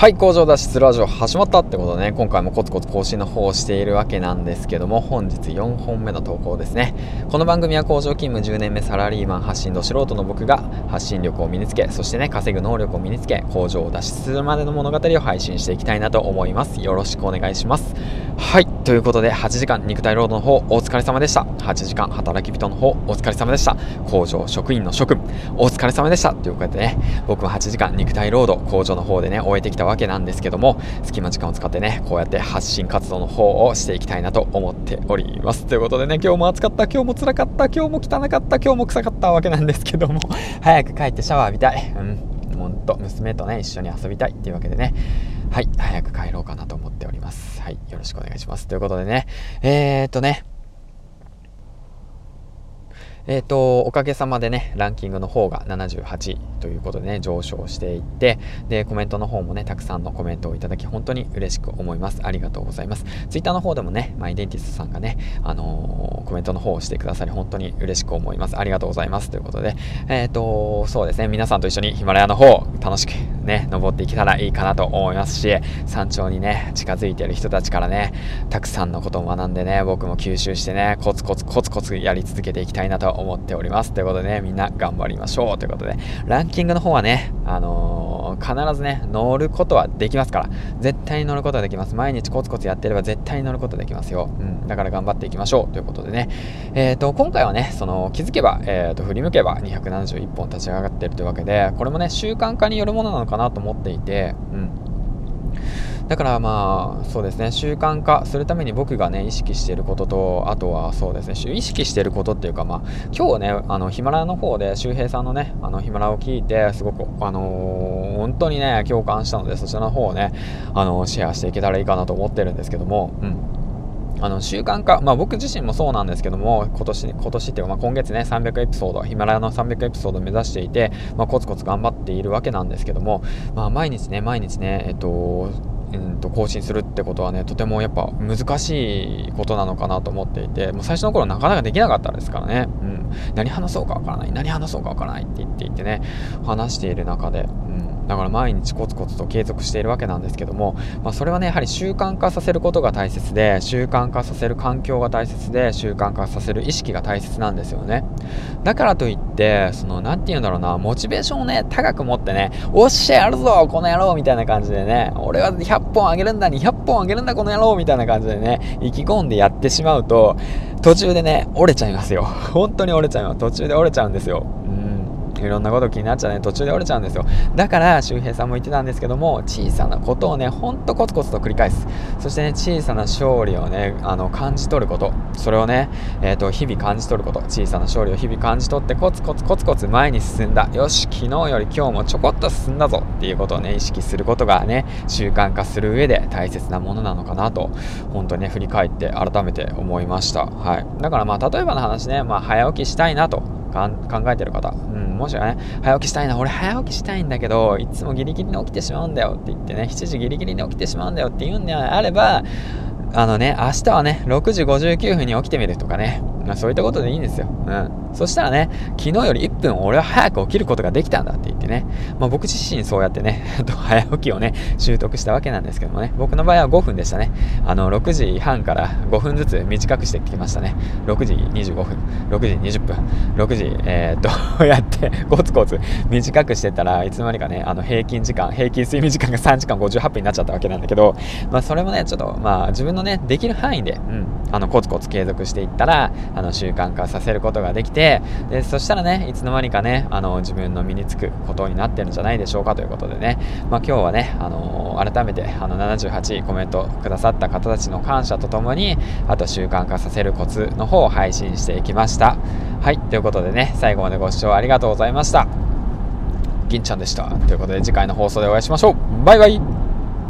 はい工場脱出ラジオ始まったってことでね今回もコツコツ更新の方をしているわけなんですけども本日4本目の投稿ですね。この番組は工場勤務10年目サラリーマン発信度素人の僕が発信力を身につけそしてね稼ぐ能力を身につけ工場を脱出するまでの物語を配信していきたいなと思います。よろしくお願いします。はいということで8時間肉体労働の方お疲れ様でした。8時間働き人の方お疲れ様でした。工場職員の職お疲れ様でした。ということでね僕も8時間肉体労働工場の方でね終えてきたわけなんですけども隙間時間を使ってねこうやって発信活動の方をしていきたいなと思っております。ということでね今日も暑かった今日も辛かった今日も汚かった今日も臭かったわけなんですけども 早く帰ってシャワー浴びたい。うん。ほんと娘とね一緒に遊びたい。っていうわけでね。はい早く帰ろうかなと思っております。はいよろしくお願いします。ということでねえー、っとねえっ、ー、と、おかげさまでね、ランキングの方が78ということでね、上昇していって、で、コメントの方もね、たくさんのコメントをいただき、本当に嬉しく思います。ありがとうございます。ツイッターの方でもね、マイデンティストさんがね、あのー、コメントの方をしてくださり、本当に嬉しく思います。ありがとうございます。ということで、えっ、ー、と、そうですね、皆さんと一緒にヒマラヤの方、楽しくね、登っていけたらいいかなと思いますし、山頂にね、近づいている人たちからね、たくさんのことを学んでね、僕も吸収してね、コツコツコツコツやり続けていきたいなと思っております。ということでね、みんな頑張りましょう。ということで、ランキングの方はね、あのー、必ずね、乗ることはできますから、絶対に乗ることはできます。毎日コツコツやってれば絶対に乗ることできますよ。うん、だから頑張っていきましょう。ということでね、えっ、ー、と、今回はね、その、気づけば、えっ、ー、と、振り向けば271本立ち上がってるというわけで、これもね、習慣化によるものなのかなと思っていて、うん。だからまあそうですね習慣化するために僕がね意識していることとあとはそうですね意識していることっていうかまあ今日ねあのヒマラヤの方で周平さんのねあのヒマラヤを聞いてすごくあのー、本当にね共感したのでそちらの方をねあのシェアしていけたらいいかなと思ってるんですけどもうんあの習慣化、まあ、僕自身もそうなんですけども今年今年っていうか、まあ、今月ね300エピソードヒマラヤの300エピソードを目指していて、まあ、コツコツ頑張っているわけなんですけども、まあ、毎日ね毎日ねえっとうんと更新するってことはねとてもやっぱ難しいことなのかなと思っていてもう最初の頃なかなかできなかったですからね、うん、何話そうかわからない。何話そうかわからないって言っていてね話している中で、うん。だから毎日コツコツと継続しているわけなんですけども、まあ、それはねやはり習慣化させることが大切で習慣化させる環境が大切で習慣化させる意識が大切なんですよね。だからといってその何て言うんだろうなモチベーションをね高く持ってねおっしゃやるぞこの野郎みたいな感じでね俺は100本あげるんだ200本あげるんだこの野郎みたいな感じでね意気込んでやってしまうと途中でね折れちゃいますよ。本当に折れちゃいます。途中で折れちゃうんですよ。いろんなこと気になっちゃうね。途中で折れちゃうんですよ。だから周平さんも言ってたんですけども小さなことをねほんとコツコツと繰り返す。そしてね小さな勝利をねあの感じ取ること。それをね、えーと、日々感じ取ること。小さな勝利を日々感じ取ってコツコツコツコツ前に進んだ。よし昨日より今日もちょこっと進んだぞっていうことをね意識することがね習慣化する上で大切なものなのかなと本当にね振り返って改めて思いました。はい。だからまあ例えばの話ね、まあ、早起きしたいなと考えてる方、うん、もしね、早起きしたいな、俺早起きしたいんだけど、いつもギリギリに起きてしまうんだよって言ってね、7時ギリギリに起きてしまうんだよって言うんであれば、あのね、明日はね、6時59分に起きてみるとかね、まあ、そういったことでいいんですよ。うん。そしたらね、昨日より1分俺は早く起きることができたんだって言ってね、まあ、僕自身そうやってね、早起きをね、習得したわけなんですけどもね、僕の場合は5分でしたね。あの、6時半から5分ずつ短くしてきましたね。6時25分、6時20分、6時、えー、っと、やって、コツコツ短くしてたらいつの間にかね、あの、平均時間、平均睡眠時間が3時間58分になっちゃったわけなんだけど、まあ、それもね、ちょっと、まあ、自分のね、できる範囲で、うん、あの、コツコツ継続していったら、あの、習慣化させることができてて、でそしたらねいつの間にかねあの自分の身につくことになってるんじゃないでしょうかということでね、まあ、今日はね、あの改めてあの78コメントくださった方たちの感謝とともにあと習慣化させるコツの方を配信していきました。はいということでね最後までご視聴ありがとうございました。銀ちゃんでした。ということで次回の放送でお会いしましょう。バイバイ。